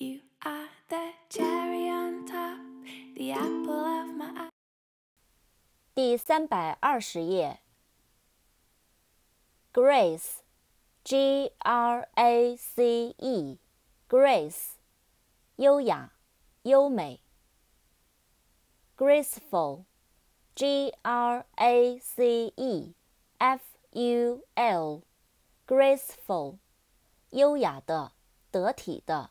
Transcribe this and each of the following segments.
You are the cherry on top, the apple of my eye. 第三百二十页。Grace，G R A C E，Grace，优雅、优美。Graceful，G R A C E F U L，Graceful，优雅的、得体的。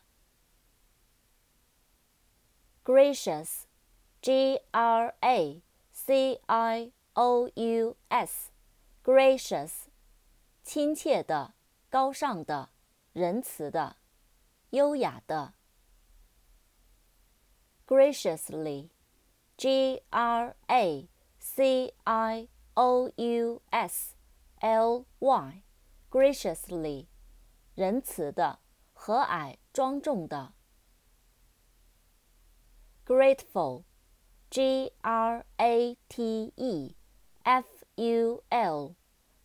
Gracious，G R A C I O U S，Gracious，亲切的、高尚的、仁慈的、优雅的。Graciously，G R A C I O U S L Y，Graciously，仁慈的、和蔼、庄重的。 Grateful, G R A T E F U L,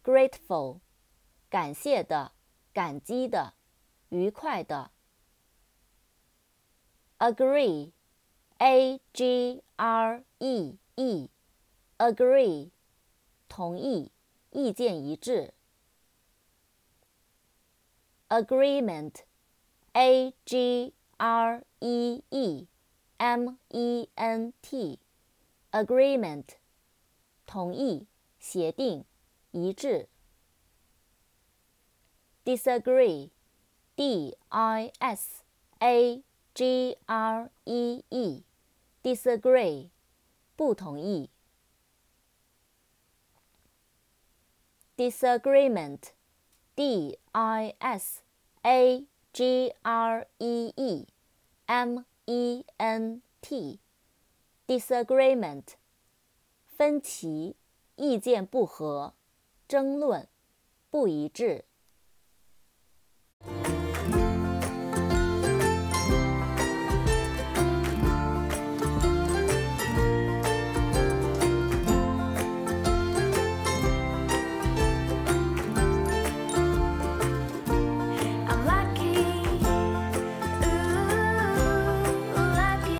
grateful, 感谢的、感激的、愉快的。Agree, A G R E E, agree, 同意、意见一致。Agreement, A G R E E。 M E N T，agreement，同意、协定、一致。Disagree，D I S A G R E E，disagree，不同意。Disagreement，D I S A G R E E，M E N T，disagreement，分歧、意见不合、争论、不一致。